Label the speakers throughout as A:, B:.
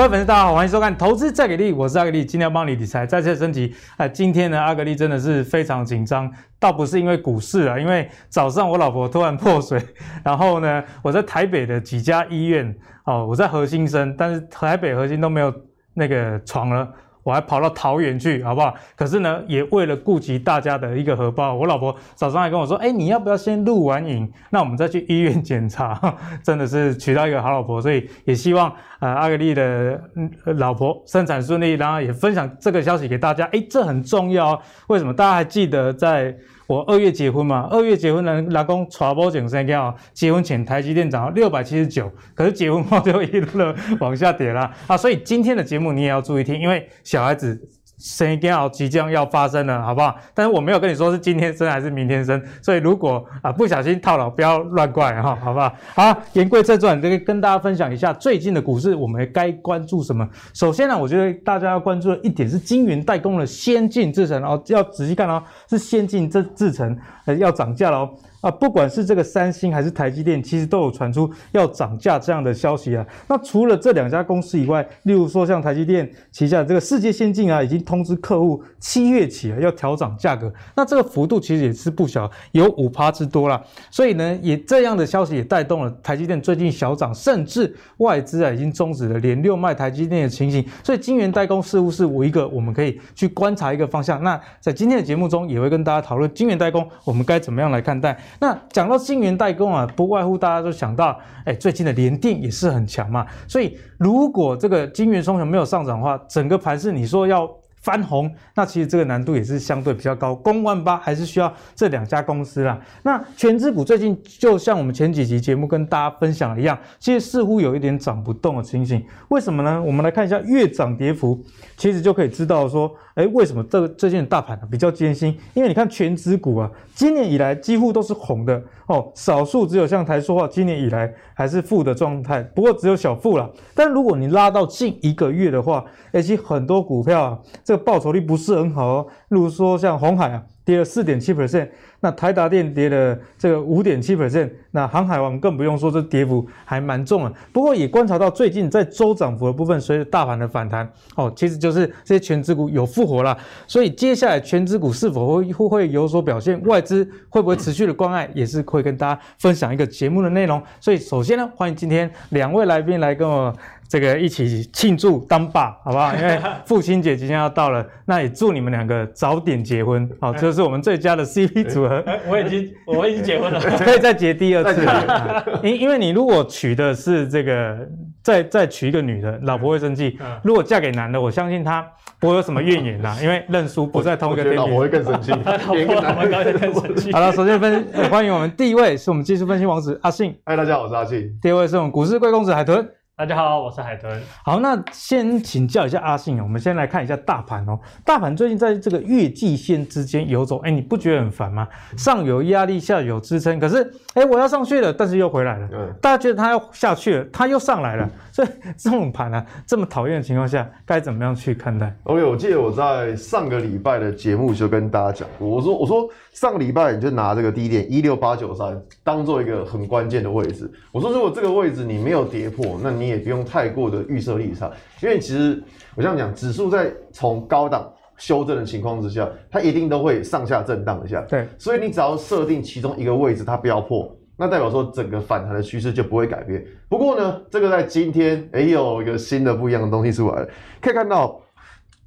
A: 各位粉丝，大家好，欢迎收看《投资再给力》，我是阿格力，今天要帮你理财再次升级。哎，今天呢，阿格力真的是非常紧张，倒不是因为股市啊，因为早上我老婆突然破水，然后呢，我在台北的几家医院，哦，我在核心生，但是台北核心都没有那个床了。我还跑到桃园去，好不好？可是呢，也为了顾及大家的一个荷包，我老婆早上还跟我说：“哎，你要不要先录完影，那我们再去医院检查？” 真的是娶到一个好老婆，所以也希望呃阿格力的老婆生产顺利，然后也分享这个消息给大家。哎，这很重要。为什么？大家还记得在？我二月结婚嘛，二月结婚呢老公传播警声叫结婚前台积电涨到六百七十九，可是结婚后就一路的往下跌啦啊，所以今天的节目你也要注意听，因为小孩子。生一定要即将要发生了，好不好？但是我没有跟你说是今天生还是明天生，所以如果啊不小心套牢，不要乱怪哈，好不好？好，言归正传，这个跟大家分享一下最近的股市，我们该关注什么？首先呢，我觉得大家要关注的一点是晶圆代工的先进制程哦，要仔细看哦，是先进制制程呃要涨价了哦。啊，不管是这个三星还是台积电，其实都有传出要涨价这样的消息啊。那除了这两家公司以外，例如说像台积电旗下这个世界先进啊，已经通知客户七月起啊要调涨价格。那这个幅度其实也是不小，有五趴之多啦。所以呢，也这样的消息也带动了台积电最近小涨，甚至外资啊已经终止了连六卖台积电的情形。所以晶圆代工似乎是我一个我们可以去观察一个方向。那在今天的节目中也会跟大家讨论晶圆代工，我们该怎么样来看待？那讲到晶圆代工啊，不外乎大家都想到，哎，最近的联电也是很强嘛。所以如果这个晶圆双雄没有上涨的话，整个盘势你说要翻红，那其实这个难度也是相对比较高。公万八还是需要这两家公司啦。那权值股最近就像我们前几集节目跟大家分享一样，其实似乎有一点涨不动的情形。为什么呢？我们来看一下月涨跌幅，其实就可以知道说。哎，为什么这最近的大盘比较艰辛？因为你看权值股啊，今年以来几乎都是红的哦，少数只有像台塑化今年以来还是负的状态，不过只有小负了。但如果你拉到近一个月的话，而且很多股票啊，这个报酬率不是很好哦。例如说像红海啊。跌了四点七 percent，那台达电跌了这个五点七 percent，那航海王更不用说，这跌幅还蛮重啊。不过也观察到最近在周涨幅的部分，随着大盘的反弹，哦，其实就是这些全资股有复活了。所以接下来全资股是否会会有所表现，外资会不会持续的关爱，也是会跟大家分享一个节目的内容。所以首先呢，欢迎今天两位来宾来跟我。这个一起庆祝当爸，好不好？因为 父亲节即将要到了，那也祝你们两个早点结婚，好，这是我们最佳的 CP 组合。
B: 我已经我已经结婚了，
A: 可以再结第二次。因因为你如果娶的是这个，再再娶一个女的，老婆会生气；如果嫁给男的，我相信他不会有什么怨言呐，因为认输不在同一个天平。
C: 老婆会更生气，老婆
B: 会更生气。
A: 好了，首先分欢迎我们第一位是我们技术分析王子阿信，
C: 嗨，大家好，我是阿信。
A: 第二位是我们股市贵公子海豚。
B: 大家好，我是海豚。
A: 好，那先请教一下阿信，我们先来看一下大盘哦。大盘最近在这个月季线之间游走，哎，你不觉得很烦吗？上有压力，下有支撑，可是，哎，我要上去了，但是又回来了。嗯，大家觉得它要下去了，它又上来了。所以这种盘啊，这么讨厌的情况下，该怎么样去看待
C: ？OK，我记得我在上个礼拜的节目就跟大家讲过，我说我说上个礼拜你就拿这个低点一六八九三当做一个很关键的位置。我说如果这个位置你没有跌破，那你也不用太过的预设立场，因为其实我这样讲，指数在从高档修正的情况之下，它一定都会上下震荡一下。
A: 对，
C: 所以你只要设定其中一个位置，它不要破。那代表说整个反弹的趋势就不会改变。不过呢，这个在今天哎有一个新的不一样的东西出来了，可以看到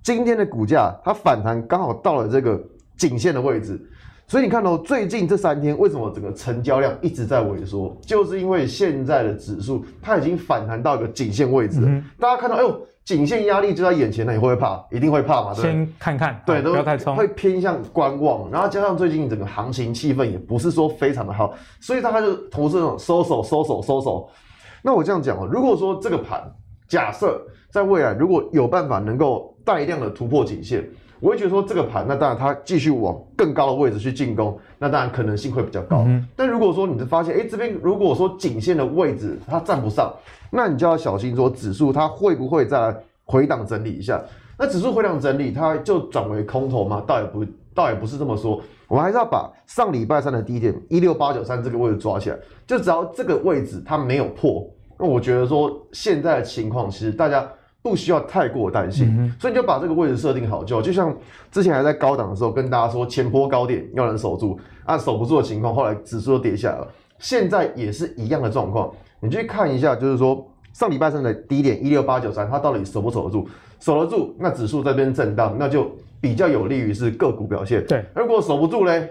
C: 今天的股价它反弹刚好到了这个颈线的位置，所以你看到最近这三天为什么整个成交量一直在萎缩，就是因为现在的指数它已经反弹到一个颈线位置了。嗯、大家看到哎呦。颈线压力就在眼前，了你会不会怕？一定会怕嘛？对，
A: 先看看，
C: 对，都
A: 不要太冲，
C: 会偏向观望。然后加上最近整个行情气氛也不是说非常的好，所以大家就投资那种收手、收手、收手。那我这样讲哦，如果说这个盘假设在未来如果有办法能够带量的突破颈线，我会觉得说这个盘，那当然它继续往更高的位置去进攻，那当然可能性会比较高。嗯、但如果说你就发现，哎，这边如果说颈线的位置它站不上，那你就要小心说指数它会不会再回档整理一下？那指数回档整理，它就转为空头吗？倒也不，倒也不是这么说。我们还是要把上礼拜三的低点一六八九三这个位置抓起来，就只要这个位置它没有破，那我觉得说现在的情况，其实大家不需要太过担心，嗯、所以你就把这个位置设定好就好。就像之前还在高档的时候跟大家说前坡高点要能守住，啊守不住的情况，后来指数都跌下来了。现在也是一样的状况，你去看一下，就是说上礼拜三的低点一六八九三，它到底守不守得住？守得住，那指数这边震荡，那就比较有利于是个股表现。
A: 对，
C: 如果守不住嘞？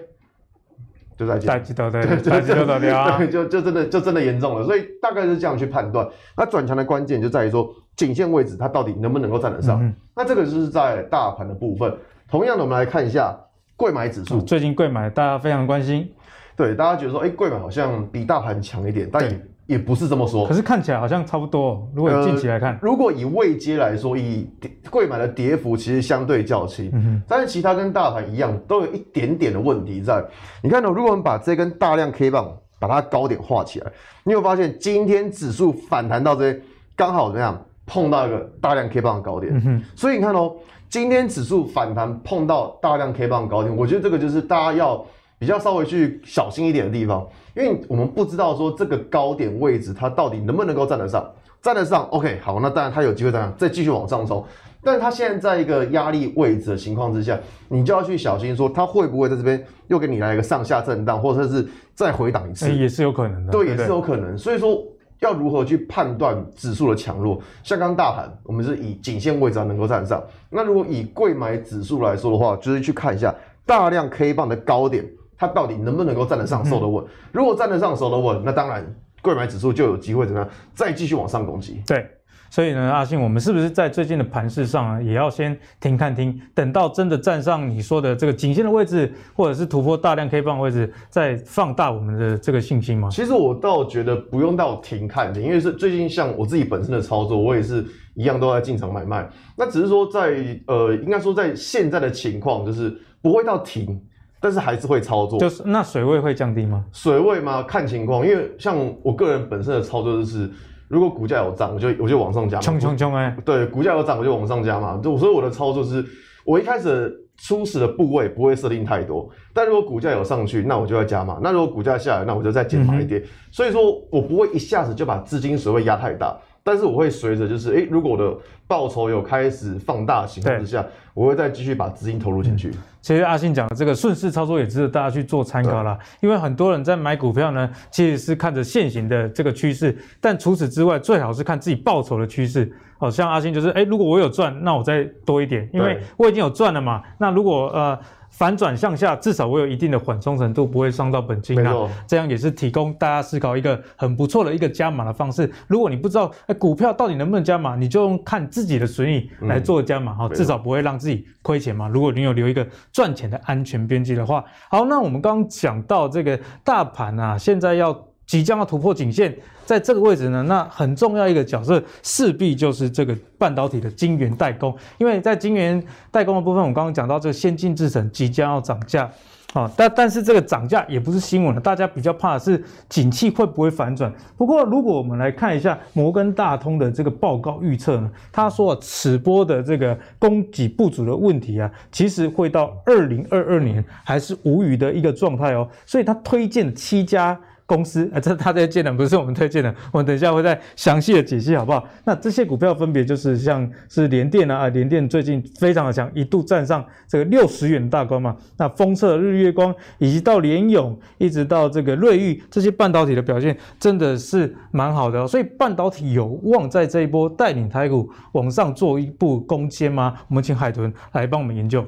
C: 就在
A: 大吉头对，大吉头对，
C: 就 就真的就真的严重了，所以大概是这样去判断。那转强的关键就在于说，颈线位置它到底能不能够站得上？嗯、那这个就是在大盘的部分。同样的，我们来看一下贵买指数。
A: 最近贵买大家非常关心，
C: 对，大家觉得说，哎，贵买好像比大盘强一点，但也。也不是这么说，
A: 可是看起来好像差不多。如果近期来看，
C: 呃、如果以位阶来说，以贵买的跌幅其实相对较轻，嗯、哼但是其他跟大盘一样，都有一点点的问题在。你看呢、喔？如果我们把这根大量 K 棒把它高点画起来，你会发现今天指数反弹到这，刚好怎么样碰到一个大量 K 棒的高点。嗯、所以你看哦、喔，今天指数反弹碰到大量 K 棒的高点，我觉得这个就是大家要比较稍微去小心一点的地方。因为我们不知道说这个高点位置它到底能不能够站得上，站得上，OK，好，那当然它有机会站上再继续往上冲，但是它现在在一个压力位置的情况之下，你就要去小心说它会不会在这边又给你来一个上下震荡，或者是再回档一次，
A: 也是有可能的，
C: 对，也是有可能。所以说要如何去判断指数的强弱，像刚大盘，我们是以颈线位置能够站上，那如果以贵买指数来说的话，就是去看一下大量 K 棒的高点。它到底能不能够站得上、守得稳？如果站得上、守得稳，那当然贵买指数就有机会怎么样再继续往上攻击。
A: 对，所以呢，阿信，我们是不是在最近的盘势上啊，也要先停看停，等到真的站上你说的这个颈线的位置，或者是突破大量 K 棒位置，再放大我们的这个信心吗？
C: 其实我倒觉得不用到停看停，因为是最近像我自己本身的操作，我也是一样都在进场买卖。那只是说在呃，应该说在现在的情况，就是不会到停。但是还是会操作，
A: 就是那水位会降低吗？
C: 水位吗？看情况，因为像我个人本身的操作就是，如果股价有涨，我就我就往上加，
A: 冲冲冲哎！
C: 对，股价有涨我就往上加嘛。就所以我的操作是，我一开始初始的部位不会设定太多，但如果股价有上去，那我就要加嘛；那如果股价下来，那我就再减码一点。嗯、所以说我不会一下子就把资金水位压太大。但是我会随着就是，诶，如果我的报酬有开始放大的情况之下，我会再继续把资金投入进去。嗯、其
A: 实阿信讲的这个顺势操作也值得大家去做参考啦。因为很多人在买股票呢，其实是看着现行的这个趋势，但除此之外，最好是看自己报酬的趋势。好像阿信就是，诶，如果我有赚，那我再多一点，因为我已经有赚了嘛。那如果呃。反转向下，至少我有一定的缓冲程度，不会伤到本金啊。错这样也是提供大家思考一个很不错的一个加码的方式。如果你不知道哎股票到底能不能加码，你就用看自己的损益来做加码哈，嗯、至少不会让自己亏钱嘛。如果你有留一个赚钱的安全边际的话，好，那我们刚刚讲到这个大盘啊，现在要。即将要突破颈线，在这个位置呢，那很重要一个角色势必就是这个半导体的晶圆代工，因为在晶圆代工的部分，我刚刚讲到这个先进制程即将要涨价，啊，但但是这个涨价也不是新闻了，大家比较怕的是景气会不会反转。不过如果我们来看一下摩根大通的这个报告预测呢，他说此波的这个供给不足的问题啊，其实会到二零二二年还是无语的一个状态哦，所以他推荐七家。公司啊，这他在建的不是我们推荐的，我们等一下会再详细的解析，好不好？那这些股票分别就是像是联电啊，联电最近非常的强，一度站上这个六十元大关嘛。那封测、日月光，以及到联咏，一直到这个瑞昱，这些半导体的表现真的是蛮好的。所以半导体有望在这一波带领台股往上做一步攻坚吗？我们请海豚来帮我们研究。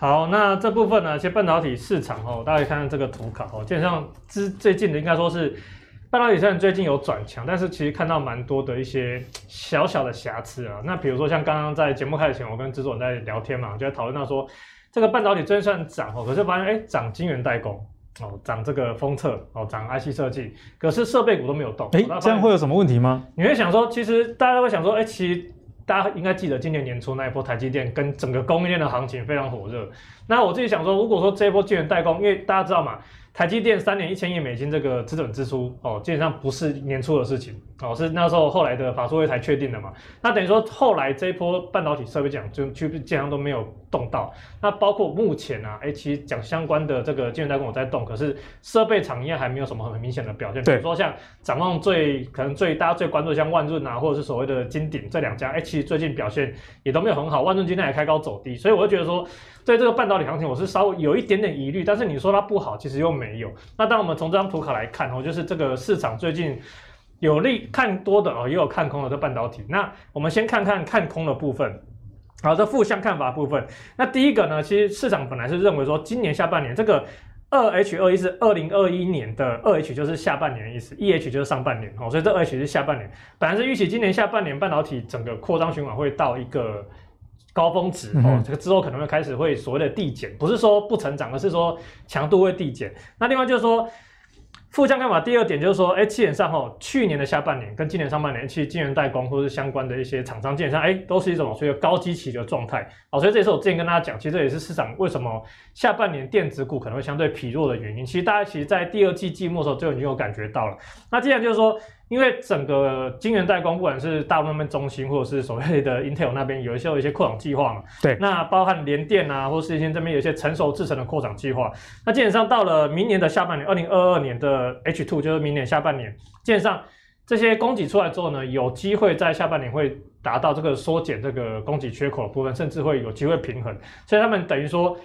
B: 好，那这部分呢，其实半导体市场哦，大家可以看看这个图卡哦，基本上之最近的应该说是半导体虽然最近有转强，但是其实看到蛮多的一些小小的瑕疵啊。那比如说像刚刚在节目开始前，我跟制作人在聊天嘛，就在讨论到说这个半导体真算涨哦，可是发现哎涨晶圆代工哦，涨这个封测哦，涨 IC 设计，可是设备股都没有动。
A: 哎，这样会有什么问题吗？
B: 你会想说，其实大家都会想说，哎，其实。大家应该记得今年年初那一波台积电跟整个供应链的行情非常火热。那我自己想说，如果说这一波晶圆代工，因为大家知道嘛，台积电三年一千亿美金这个资本支出哦，基本上不是年初的事情哦，是那时候后来的法说会才确定的嘛。那等于说后来这一波半导体设备奖就就基本上都没有动到。那包括目前啊，哎，其实讲相关的这个晶圆代工我在动，可是设备厂应该还没有什么很明显的表现。比如说像展望最可能最大家最关注像万润啊，或者是所谓的金鼎这两家，哎，其实最近表现也都没有很好。万润今天也开高走低，所以我就觉得说。对这个半导体行情，我是稍微有一点点疑虑，但是你说它不好，其实又没有。那当我们从这张图卡来看哦，就是这个市场最近有利看多的哦，也有看空的这半导体。那我们先看看看空的部分，好，这负向看法部分。那第一个呢，其实市场本来是认为说，今年下半年这个二 H 二一是二零二一年的二 H 就是下半年的意思，一 H 就是上半年哦，所以这二 H 是下半年。本来是预期今年下半年半导体整个扩张循环会到一个。高峰值哦，这个之后可能会开始会所谓的递减，不是说不成长，而是说强度会递减。那另外就是说，负向看法第二点就是说，哎，基本上哦，去年的下半年跟今年上半年，其实晶圆代工或是相关的一些厂商，基本上哎，都是一种所谓高基期的状态。哦，所以这也是我之前跟大家讲，其实这也是市场为什么下半年电子股可能会相对疲弱的原因。其实大家其实在第二季季末的时候就已经有感觉到了。那既然就是说。因为整个晶圆代工，不管是大陆那边中芯，或者是所谓的 Intel 那边，有一些有一些扩厂计划嘛。
A: 对。那
B: 包含联电啊，或是一些这边有一些成熟制程的扩厂计划。那基本上到了明年的下半年，二零二二年的 H two 就是明年下半年，基本上这些供给出来之后呢，有机会在下半年会达到这个缩减这个供给缺口的部分，甚至会有机会平衡。所以他们等于说。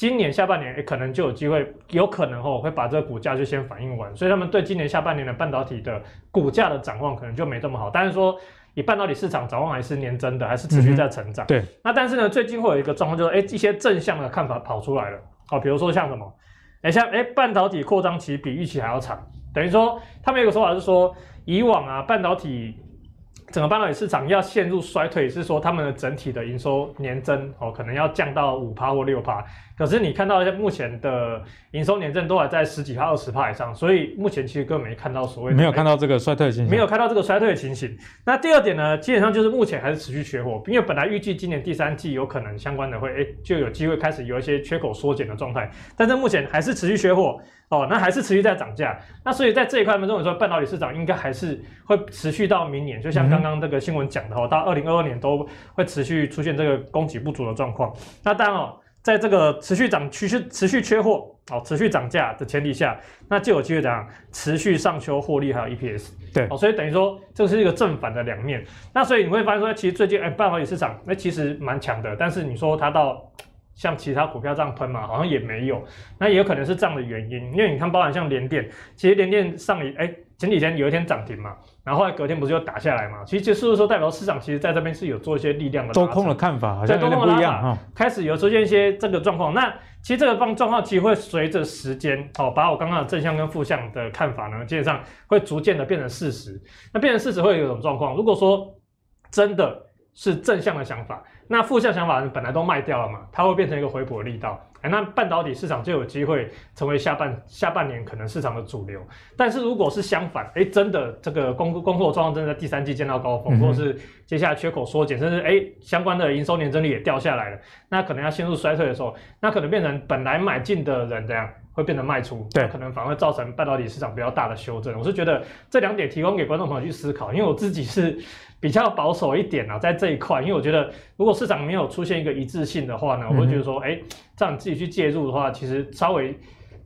B: 今年下半年也可能就有机会，有可能哦会把这个股价就先反映完，所以他们对今年下半年的半导体的股价的展望可能就没这么好。但是说以半导体市场展望还是年增的，还是持续在成长。对。那但是呢，最近会有一个状况，就是哎一些正向的看法跑出来了。好，比如说像什么，哎像哎半导体扩张期比预期还要长，等于说他们有个说法是说，以往啊半导体。整个半导体市场要陷入衰退，是说他们的整体的营收年增哦，可能要降到五趴或六趴。可是你看到一些目前的营收年增都还在十几趴、二十趴以上，所以目前其实根本没看到所谓
A: 没有看到这个衰退的情形，
B: 没有看到这个衰退的情形。那第二点呢，基本上就是目前还是持续缺货，因为本来预计今年第三季有可能相关的会哎就有机会开始有一些缺口缩减的状态，但是目前还是持续缺货。哦，那还是持续在涨价，那所以在这一块，我们认为说半导体市场应该还是会持续到明年，就像刚刚这个新闻讲的哦，到二零二二年都会持续出现这个供给不足的状况。那当然哦，在这个持续涨、持续持续缺货、哦持续涨价的前提下，那就有机会怎样持续上修获利还有 EPS。对，哦，所以等于说这是一个正反的两面。那所以你会发现说，其实最近哎，半导体市场那其实蛮强的，但是你说它到。像其他股票这样喷嘛，好像也没有，那也有可能是这样的原因，因为你看，包含像联电，其实联电上一哎、欸、前几天有一天涨停嘛，然后后来隔天不是又打下来嘛，其实就是说代表市场其实在这边是有做一些力量的
A: 多空的看法，好像有点不一样哈，
B: 开始有出现一些这个状况。那其实这个状状况其实会随着时间哦，把我刚刚的正向跟负向的看法呢，基本上会逐渐的变成事实。那变成事实会有一种状况，如果说真的是正向的想法。那负向想法本来都卖掉了嘛，它会变成一个回补的力道，哎，那半导体市场就有机会成为下半下半年可能市场的主流。但是如果是相反，哎，真的这个供供货状况真的在第三季见到高峰，嗯、或者是接下来缺口缩减，甚至哎相关的营收年增率也掉下来了，那可能要陷入衰退的时候，那可能变成本来买进的人这样会变成卖出，对，可能反而会造成半导体市场比较大的修正。我是觉得这两点提供给观众朋友去思考，因为我自己是。比较保守一点啊，在这一块，因为我觉得如果市场没有出现一个一致性的话呢，我会觉得说，哎、嗯，这样自己去介入的话，其实稍微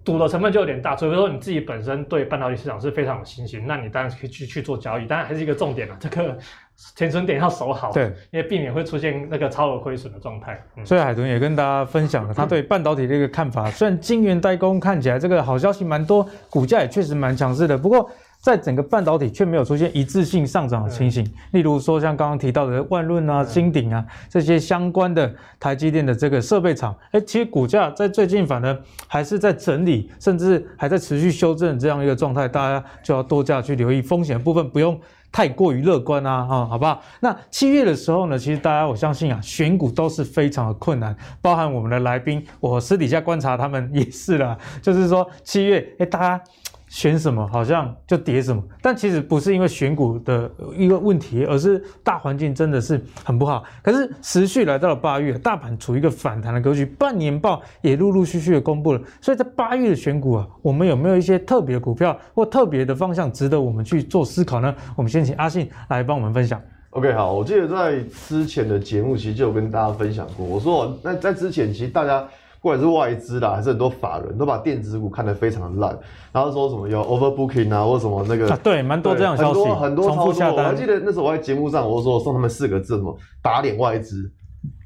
B: 赌的成分就有点大。所以说你自己本身对半导体市场是非常有信心，那你当然可以去去做交易。当然还是一个重点啊，这个 停损点要守好，对，因为避免会出现那个超额亏损的状态。嗯、
A: 所以海豚也跟大家分享了他对半导体的一个看法。虽然晶圆代工看起来这个好消息蛮多，股价也确实蛮强势的，不过。在整个半导体却没有出现一致性上涨的情形，例如说像刚刚提到的万润啊、金鼎啊这些相关的台积电的这个设备厂，哎，其实股价在最近反而还是在整理，甚至还在持续修正这样一个状态，大家就要多加去留意风险的部分，不用太过于乐观啊，哈，好不好？那七月的时候呢，其实大家我相信啊，选股都是非常的困难，包含我们的来宾，我私底下观察他们也是啦，就是说七月，哎，大家。选什么好像就跌什么，但其实不是因为选股的一个问题，而是大环境真的是很不好。可是持续来到了八月，大盘处于一个反弹的格局，半年报也陆陆续续的公布了。所以在八月的选股啊，我们有没有一些特别的股票或特别的方向值得我们去做思考呢？我们先请阿信来帮我们分享。
C: OK，好，我记得在之前的节目其实就有跟大家分享过，我说那在之前其实大家。不管是外资啦，还是很多法人都把电子股看得非常的烂，然后说什么有 overbooking 啊，或什么那个，
A: 啊、对，蛮多这样消息，
C: 很多很多操作。我还记得那时候我在节目上，我说我送他们四个字，什么打脸外资。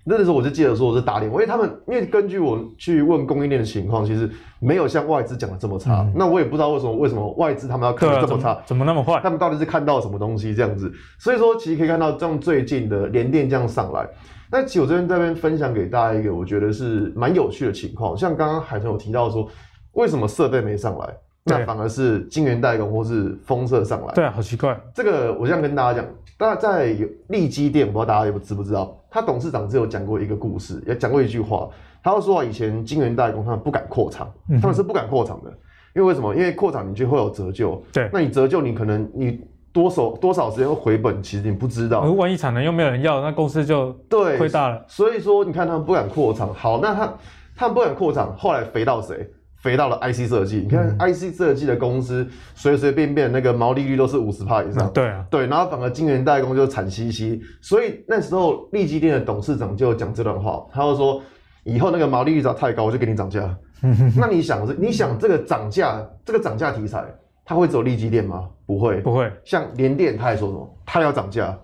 C: 那个时候我就记得说我是打脸，因为他们因为根据我去问供应链的情况，其实没有像外资讲的这么差。嗯、那我也不知道为什么为什么外资他们要看的这么差，
A: 怎么，怎么那么坏？
C: 他们到底是看到什么东西这样子？所以说其实可以看到，这样最近的联电这样上来。那其实我这边这边分享给大家一个我觉得是蛮有趣的情况，像刚刚海豚有提到说，为什么设备没上来，那反而是晶圆代工或是封测上来？
A: 对啊，好奇怪。
C: 这个我这样跟大家讲，大家在力积电，不知道大家有知不知道，他董事长只有讲过一个故事，也讲过一句话，他说以前晶圆代工他们不敢扩厂，他们是不敢扩厂的，因为为什么？因为扩厂你就会有折旧，
A: 对，
C: 那你折旧你可能你。多少多少时间会回本，其实你不知道。
A: 万一产能又没有人要，那公司就对亏大了。
C: 所以说，你看他们不敢扩厂。好，那他他们不敢扩厂，后来肥到谁？肥到了 IC 设计。你看 IC 设计的公司，随随便便那个毛利率都是五十趴以上。
A: 对啊，
C: 对。然后反而晶圆代工就惨兮兮。所以那时候利基店的董事长就讲这段话，他就说：以后那个毛利率只要太高，我就给你涨价。那你想，你想这个涨价，这个涨价题材。它会走利基店吗？不会，
A: 不会。
C: 像联电，他也说什么？他要涨价。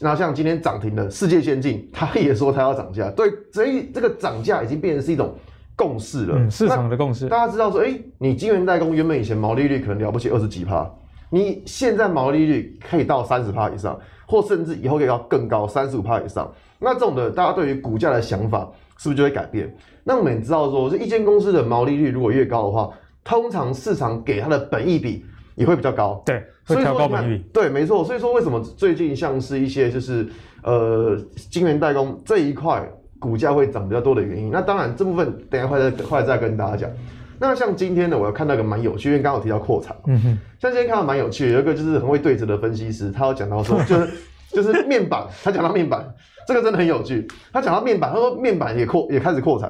C: 那像今天涨停的世界先进，他也说他要涨价。对，所以这个涨价已经变成是一种共识了，
A: 嗯、市场的共识。
C: 大家知道说，哎、欸，你晶圆代工原本以前毛利率可能了不起二十几趴，你现在毛利率可以到三十趴以上，或甚至以后可以到更高三十五趴以上。那这种的，大家对于股价的想法是不是就会改变？那我们也知道说，这一间公司的毛利率如果越高的话，通常市场给它的本益比也会比较高，
A: 对，会调高本益比，
C: 对，没错。所以说为什么最近像是一些就是呃晶圆代工这一块股价会涨比较多的原因？那当然这部分等一下会再会再跟大家讲。那像今天呢，我要看到一个蛮有趣，因为刚刚有提到扩产，嗯哼，像今天看到蛮有趣的，有一个就是很会对折的分析师，他有讲到说就是 就是面板，他讲到面板这个真的很有趣，他讲到面板，他说面板也扩也开始扩产。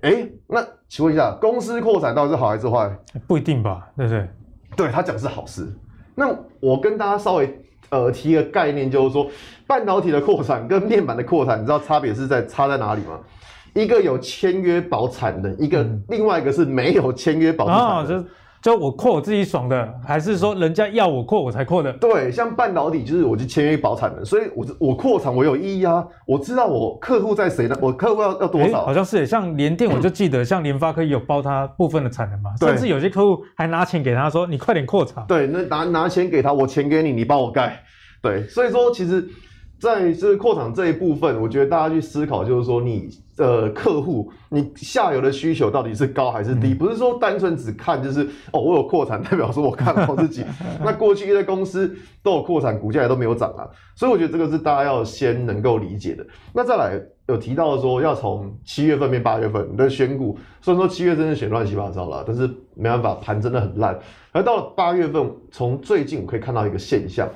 C: 哎、欸，那请问一下，公司扩产到底是好还是坏？
A: 不一定吧，对不对？
C: 对，他讲是好事。那我跟大家稍微呃提一个概念，就是说半导体的扩产跟面板的扩产，你知道差别是在差在哪里吗？一个有签约保产的，一个、嗯、另外一个是没有签约保产就我扩我自己爽的，还是说人家要我扩我才扩的？对，像半导体就是我就签约保产的，所以我我扩产我有意义啊，我知道我客户在谁呢？我客户要要多少？欸、好像是像联电，我就记得像联发科也有包他部分的产能嘛，嗯、甚至有些客户还拿钱给他说你快点扩产。对，那拿拿钱给他，我钱给你，你帮我盖。对，所以说其实。在这个扩厂这一部分，我觉得大家去思考，就是说你的客户，你下游的需求到底是高还是低？不是说单纯只看就是哦，我有扩产，代表说我看好自己。那过去一些公司都有扩产，股价也都没有涨啊，所以我觉得这个是大家要先能够理解的。那再来有提到说要从七月份变八月份你的选股，虽然说七月真的选乱七八糟了，但是没办法，盘真的很烂。而到了八月份，从最近我可以看到一个现象，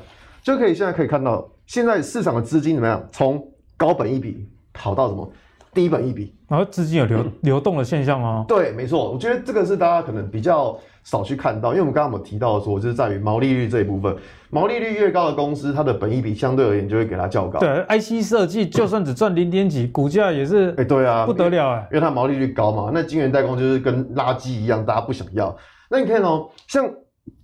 C: 就可以现在可以看到。现在市场的资金怎么样？从高本一笔跑到什么低本一比？然后资金有流流动的现象吗？对，没错。我觉得这个是大家可能比较少去看到，因为我们刚刚有提到说，就是在于毛利率这一部分，毛利率越高的公司，它的本益比相对而言就会给它较高。对，IC 设计就算只赚零点几，股价也是哎，对啊，不得了哎，因为它毛利率高嘛。那晶圆代工就是跟垃圾一样，大家不想要。那你看哦，像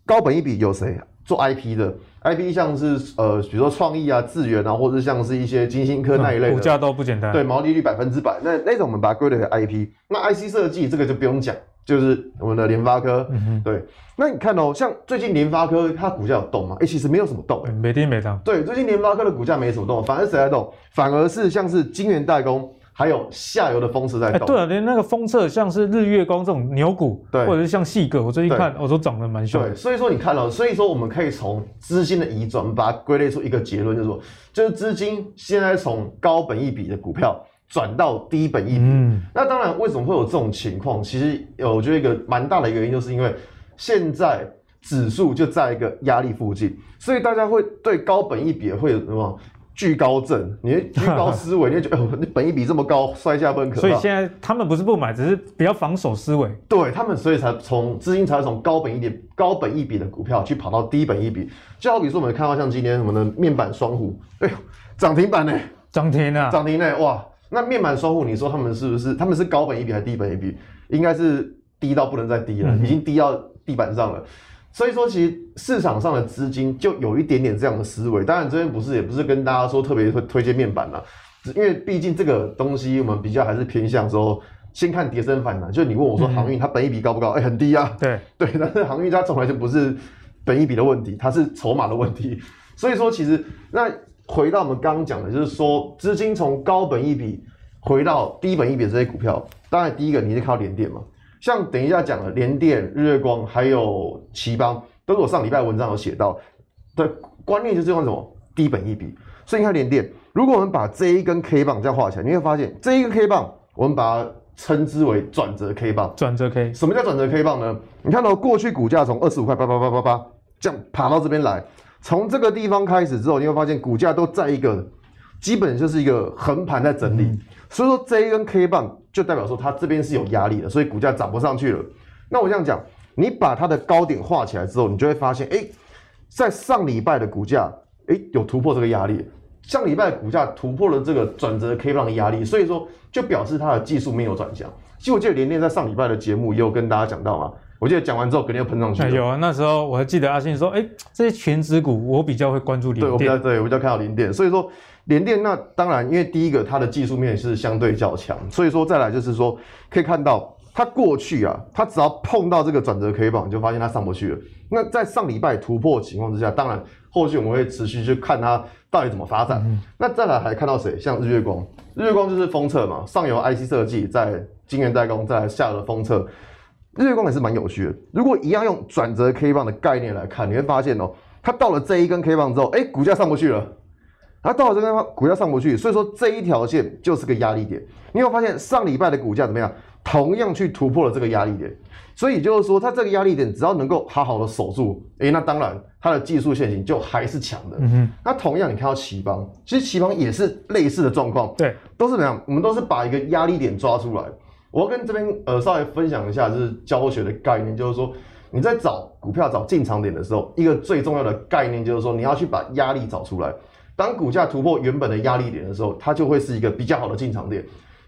C: 高本一比有谁做 IP 的？I P 像是呃，比如说创意啊、智源啊，或者像是一些金星科那一类的，股价都不简单。对，毛利率百分之百，那那种我们把它归类为 I P。那 I C 设计这个就不用讲，就是我们的联发科。嗯哼，对。那你看哦，像最近联发科它股价有动吗？哎、欸，其实没有什么动、欸，没跌没涨。对，最近联发科的股价没什么动，反而谁在动？反而是像是晶圆代工。还有下游的封测在动，欸、对啊，连那个封测像是日月光这种牛股，对，或者是像细格，我最近看，我都涨得蛮凶。对，所以说你看了、喔，所以说我们可以从资金的移转，把它归类出一个结论，就是说，就是资金现在从高本益比的股票转到低本益比。嗯，那当然，为什么会有这种情况？其实有，我觉得一个蛮大的原因，就是因为现在指数就在一个压力附近，所以大家会对高本益比会有什么？惧高症，你居高思维，你会觉得 哦，你本一比这么高，摔下不可怕。
A: 所以现在他们不是不买，只是比较防守思维。
C: 对他们，所以才从资金才从高本一点、高本一比的股票去跑到低本一比。就好比说，我们看到像今天什么的面板双虎，哎呦，涨停板呢？
A: 涨停啊！
C: 涨停呢？哇，那面板双虎，你说他们是不是？他们是高本一比还是低本一比？应该是低到不能再低了，嗯、已经低到地板上了。所以说，其实市场上的资金就有一点点这样的思维。当然，这边不是，也不是跟大家说特别会推荐面板啦，因为毕竟这个东西我们比较还是偏向说，先看跌升反弹。就你问我说航运它本益比高不高？哎、欸，很低啊。
A: 对
C: 对，但是航运它从来就不是本益比的问题，它是筹码的问题。所以说，其实那回到我们刚刚讲的，就是说资金从高本益比回到低本益比的这些股票，当然第一个你是靠连电嘛。像等一下讲的联电、日月光，还有奇邦，都是我上礼拜文章有写到的观念，就是用什么低本一比。所以你看联电，如果我们把这一根 K 棒这样画起来，你会发现这一根 K 棒，我们把它称之为转折 K 棒。
A: 转折 K，
C: 什么叫转折 K 棒呢？你看到过去股价从二十五块八八八八八这样爬到这边来，从这个地方开始之后，你会发现股价都在一个基本就是一个横盘在整理。嗯所以说这一根 K 棒就代表说它这边是有压力的，所以股价涨不上去了。那我这样讲，你把它的高点画起来之后，你就会发现，哎，在上礼拜的股价，哎，有突破这个压力。上礼拜的股价突破了这个转折 K 棒的压力，所以说就表示它的技术面有转向。其实我记得联电在上礼拜的节目也有跟大家讲到嘛，我记得讲完之后肯定又喷上去了。
A: 有啊，那时候我还记得阿信说，哎，这些权值股我比较会关注联电，
C: 对我比较对我比较看好联电，所以说。联电那当然，因为第一个它的技术面是相对较强，所以说再来就是说可以看到它过去啊，它只要碰到这个转折 K 棒，你就发现它上不去了。那在上礼拜突破的情况之下，当然后续我们会持续去看它到底怎么发展。嗯、那再来还看到谁？像日月光，日月光就是封测嘛，上游 IC 设计，在晶圆代工，再来下游的封测，日月光也是蛮有趣的。如果一样用转折 K 棒的概念来看，你会发现哦，它到了这一根 K 棒之后，哎，股价上不去了。它到了这个地方，股价上不去，所以说这一条线就是个压力点。你有发现上礼拜的股价怎么样？同样去突破了这个压力点，所以就是说它这个压力点只要能够好好的守住，诶，那当然它的技术线型就还是强的。嗯哼。那同样你看到頎邦，其实頎邦也是类似的状况，
A: 对，
C: 都是怎样？我们都是把一个压力点抓出来。我要跟这边呃稍微分享一下，就是教学的概念，就是说你在找股票找进场点的时候，一个最重要的概念就是说你要去把压力找出来。当股价突破原本的压力点的时候，它就会是一个比较好的进场点。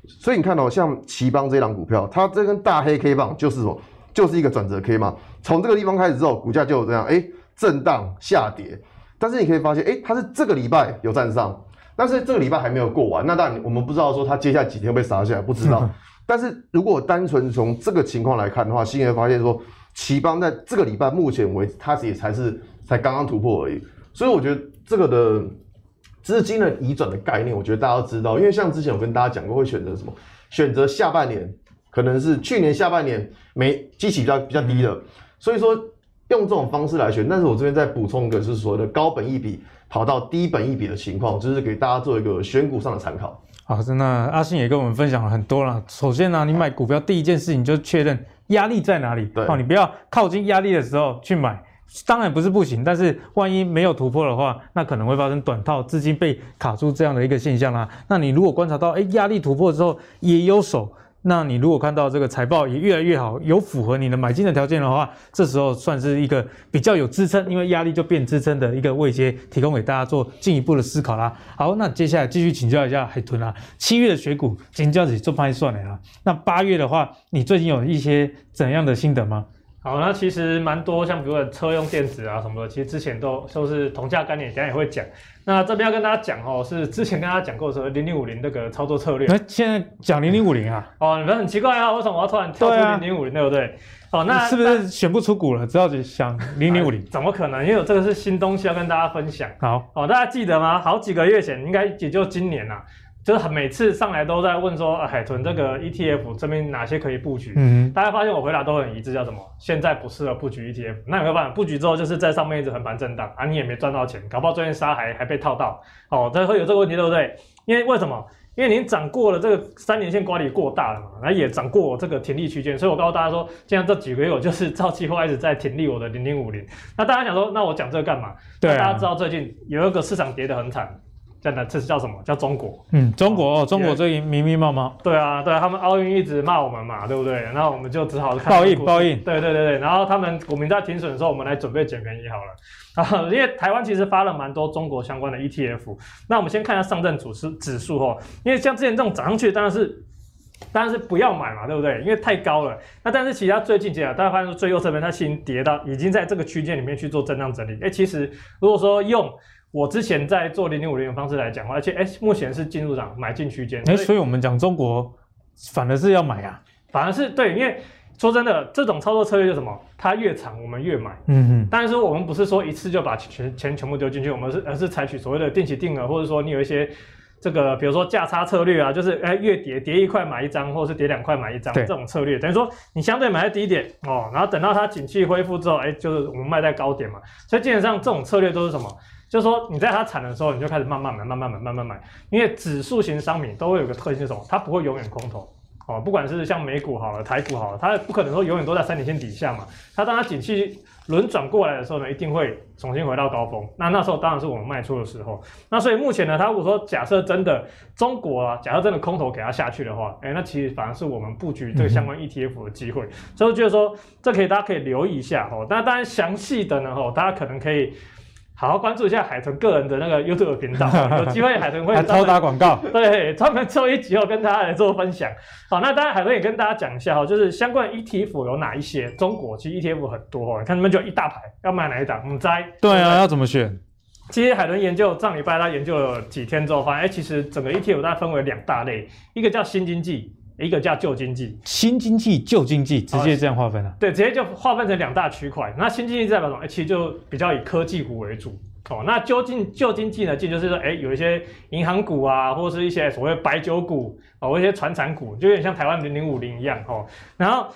C: 所以你看到、喔、像奇邦这档股票，它这根大黑 K 棒就是什么？就是一个转折 K 嘛。从这个地方开始之后，股价就有这样哎、欸、震荡下跌。但是你可以发现，哎、欸，它是这个礼拜有站上，但是这个礼拜还没有过完。那当然我们不知道说它接下来几天会被杀下来，不知道。但是如果单纯从这个情况来看的话，新人发现说，奇邦在这个礼拜目前为止，它也才是才刚刚突破而已。所以我觉得这个的。资金的移转的概念，我觉得大家都知道，因为像之前我跟大家讲过，会选择什么？选择下半年，可能是去年下半年没基期比较比较低的，所以说用这种方式来选。但是我这边再补充一个，就是所谓的高本益比跑到低本益比的情况，就是给大家做一个选股上的参考。
A: 好，那阿信也跟我们分享了很多了。首先呢，你买股票第一件事情就确认压力在哪里，对，好，你不要靠近压力的时候去买。当然不是不行，但是万一没有突破的话，那可能会发生短套资金被卡住这样的一个现象啦。那你如果观察到，哎，压力突破之后也有手，那你如果看到这个财报也越来越好，有符合你的买进的条件的话，这时候算是一个比较有支撑，因为压力就变支撑的一个位阶，提供给大家做进一步的思考啦。好，那接下来继续请教一下海豚啦，七月的选股今天这样子做盘算了啦。那八月的话，你最近有一些怎样的心得吗？
B: 好，那其实蛮多，像比如说车用电子啊什么的，其实之前都都是同价概念，等下也会讲。那这边要跟大家讲哦，是之前跟大家讲过说，零零五零那个操作策略。
A: 那 现在讲零零五零啊？
B: 哦，你们很奇怪啊，为什么我要突然跳出零零五零，对不对？哦，那
A: 是不是选不出股了？只好想零零五零？
B: 怎么可能？因为这个是新东西要跟大家分享。
A: 好，
B: 哦，大家记得吗？好几个月前，应该也就今年啊。就是很每次上来都在问说，海豚这个 ETF 这边哪些可以布局？嗯，大家发现我回答都很一致，叫什么？现在不适合布局 ETF。那有没有办法？布局之后就是在上面一直横盘震荡啊，你也没赚到钱，搞不好最近杀还还被套到。哦，这会有这个问题，对不对？因为为什么？因为您涨过了这个三年线管理过大了嘛，然后也涨过这个停利区间，所以我告诉大家说，现在这几个月我就是照计划一直在停利我的零零五零。那大家想说，那我讲这个干嘛？对、啊，大家知道最近有一个市场跌得很惨。真的，这是叫什么？叫中国。
A: 嗯，中国哦，中国最近迷迷茫茫。
B: 对啊，对啊，他们奥运一直骂我们嘛，对不对？然后我们就只好看
A: 报应，报应。
B: 对对对对，然后他们股民在停损的时候，我们来准备捡便宜好了。啊，因为台湾其实发了蛮多中国相关的 ETF。那我们先看一下上证指数指数哦，因为像之前这种涨上去，当然是当然是不要买嘛，对不对？因为太高了。那但是其他最近几日，大家发现说最右侧边它已经跌到，已经在这个区间里面去做震荡整理。哎，其实如果说用我之前在做零零五零的方式来讲，而且哎，目前是进入涨买进区间。
A: 哎，所以我们讲中国反而是要买啊，
B: 反而是对，因为说真的，这种操作策略就是什么？它越长我们越买。
A: 嗯嗯。
B: 但是我们不是说一次就把钱钱全部丢进去，我们是而是采取所谓的定期定额，或者说你有一些这个比如说价差策略啊，就是哎越跌跌一块买一张，或者是跌两块买一张这种策略，等于说你相对买在低点哦，然后等到它景气恢复之后，哎，就是我们卖在高点嘛。所以基本上这种策略都是什么？就是说，你在它惨的时候，你就开始慢慢买，慢慢买，慢慢买。因为指数型商品都会有个特性，是什么？它不会永远空头哦。不管是像美股好了，台股好了，它不可能说永远都在三点线底下嘛。它当它景气轮转过来的时候呢，一定会重新回到高峰。那那时候当然是我们卖出的时候。那所以目前呢，它如果说假设真的中国啊，假设真的空头给它下去的话，哎，那其实反而是我们布局这个相关 ETF 的机会。嗯、所以我觉得说，这可以大家可以留意一下哦。那当然详细的呢，哦，大家可能可以。好好关注一下海豚个人的那个 YouTube 频道，有机会海豚
A: 会超打广告，
B: 对，专门做一集后跟大家来做分享。好，那当然海豚也跟大家讲一下哈，就是相关 ETF 有哪一些？中国其实 ETF 很多哦，你看他们就一大排，要买哪一档？你猜？
A: 对啊，要怎么选？
B: 其实海豚研究上礼拜他研究了几天之后，发现哎，其实整个 ETF 大概分为两大类，一个叫新经济。一个叫旧经济，
A: 新经济、旧经济，直接这样划分了、啊。
B: 对，直接就划分成两大区块。那新经济代表什么？哎，其实就比较以科技股为主。哦，那究竟旧经济呢？这就是说，哎，有一些银行股啊，或者是一些所谓白酒股啊，或一些传产股，就有点像台湾零零五零一样。哦，然后。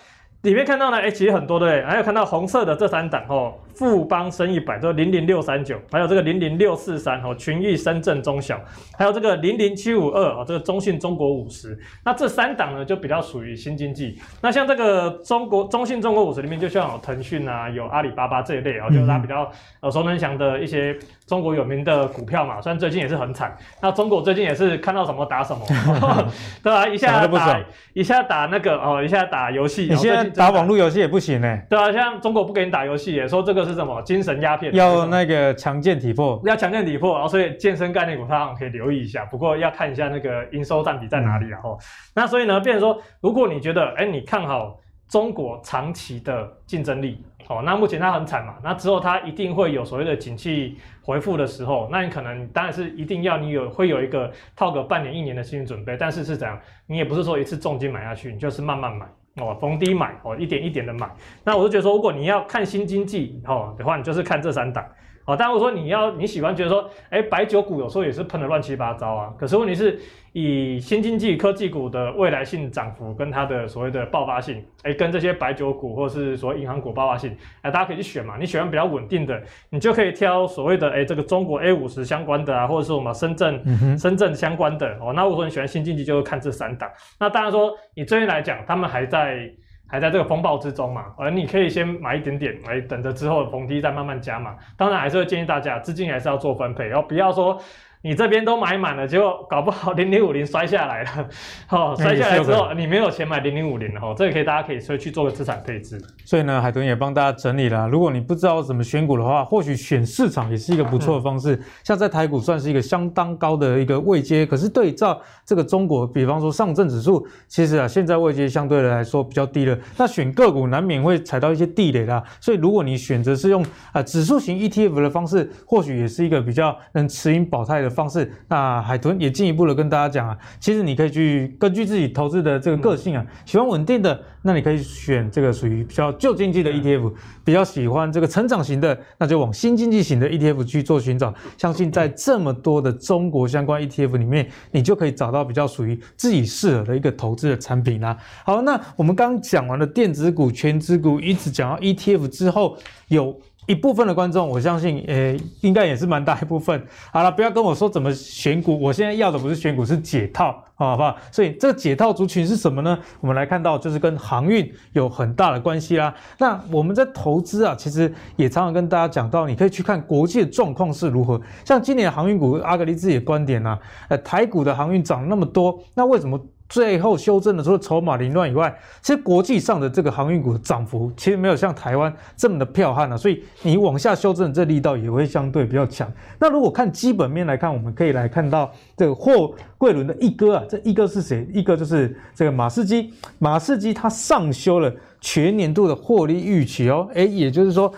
B: 里面看到呢，哎，其实很多对，还有看到红色的这三档哦，富邦生一百，这零零六三九，还有这个零零六四三哦，群益深圳中小，还有这个零零七五二哦，这个中信中国五十，那这三档呢就比较属于新经济。那像这个中国中信中国五十里面，就像有腾讯啊，有阿里巴巴这一类啊，就是它比较耳熟能详的一些中国有名的股票嘛。虽然最近也是很惨，那中国最近也是看到什么打什么，对吧、啊？一下打一下打那个哦，一下打游戏，
A: 打网络游戏也不行呢、欸。
B: 对啊，像中国不给你打游戏，也说这个是什么？精神鸦片，
A: 要那个强健体魄，
B: 要强健体魄，然后所以健身概念股它可以留意一下，不过要看一下那个营收占比在哪里，然后、嗯，那所以呢，变成说，如果你觉得，哎，你看好中国长期的竞争力，哦，那目前它很惨嘛，那之后它一定会有所谓的景气回复的时候，那你可能当然是一定要你有会有一个套个半年一年的心理准备，但是是怎样，你也不是说一次重金买下去，你就是慢慢买。哦，逢低买哦，一点一点的买。那我就觉得说，如果你要看新经济哦的话，你就是看这三档。哦，但如果说你要你喜欢觉得说，哎，白酒股有时候也是喷的乱七八糟啊。可是问题是，以新经济科技股的未来性涨幅跟它的所谓的爆发性，哎，跟这些白酒股或者是说银行股爆发性，哎，大家可以去选嘛。你喜欢比较稳定的，你就可以挑所谓的哎这个中国 A 五十相关的啊，或者是我们深圳、嗯、深圳相关的哦。那如果说你喜欢新经济，就会看这三档。那当然说，你最近来讲，他们还在。还在这个风暴之中嘛，而你可以先买一点点，来等着之后逢低再慢慢加嘛。当然还是会建议大家资金还是要做分配，然后不要说。你这边都买满了，结果搞不好零零五零摔下来了，好、哦，摔下来之后你没有钱买零零五零了哦，这个可以大家可以去做个资产配置。
A: 所以呢，海豚也帮大家整理了，如果你不知道怎么选股的话，或许选市场也是一个不错的方式。嗯、像在台股算是一个相当高的一个位阶，可是对照这个中国，比方说上证指数，其实啊现在位阶相对的来说比较低了。那选个股难免会踩到一些地雷啦，所以如果你选择是用啊指数型 ETF 的方式，或许也是一个比较能持盈保泰的方式，那海豚也进一步的跟大家讲啊，其实你可以去根据自己投资的这个个性啊，喜欢稳定的，那你可以选这个属于比较旧经济的 ETF；比较喜欢这个成长型的，那就往新经济型的 ETF 去做寻找。相信在这么多的中国相关 ETF 里面，你就可以找到比较属于自己适合的一个投资的产品啦。好，那我们刚刚讲完了电子股、全资股，一直讲到 ETF 之后有。一部分的观众，我相信，诶、欸，应该也是蛮大一部分。好了，不要跟我说怎么选股，我现在要的不是选股，是解套，好不好？所以这个解套族群是什么呢？我们来看到，就是跟航运有很大的关系啦。那我们在投资啊，其实也常常跟大家讲到，你可以去看国际的状况是如何。像今年的航运股，阿格力自己的观点啊，呃，台股的航运涨那么多，那为什么？最后修正的，除了筹码凌乱以外，其实国际上的这个航运股的涨幅其实没有像台湾这么的彪悍啊，所以你往下修正的这力道也会相对比较强。那如果看基本面来看，我们可以来看到这个货柜轮的一哥啊，这一哥是谁？一哥就是这个马士基，马士基它上修了全年度的获利预期哦，诶，也就是说，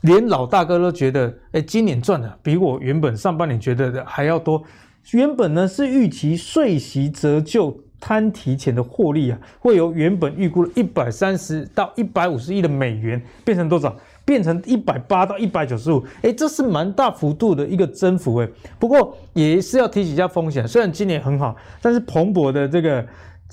A: 连老大哥都觉得，诶，今年赚的比我原本上半年觉得的还要多。原本呢是预期税息折旧。摊提前的获利啊，会由原本预估的一百三十到一百五十亿的美元变成多少？变成一百八到一百九十五。诶，这是蛮大幅度的一个增幅诶。不过也是要提起一下风险，虽然今年很好，但是蓬勃的这个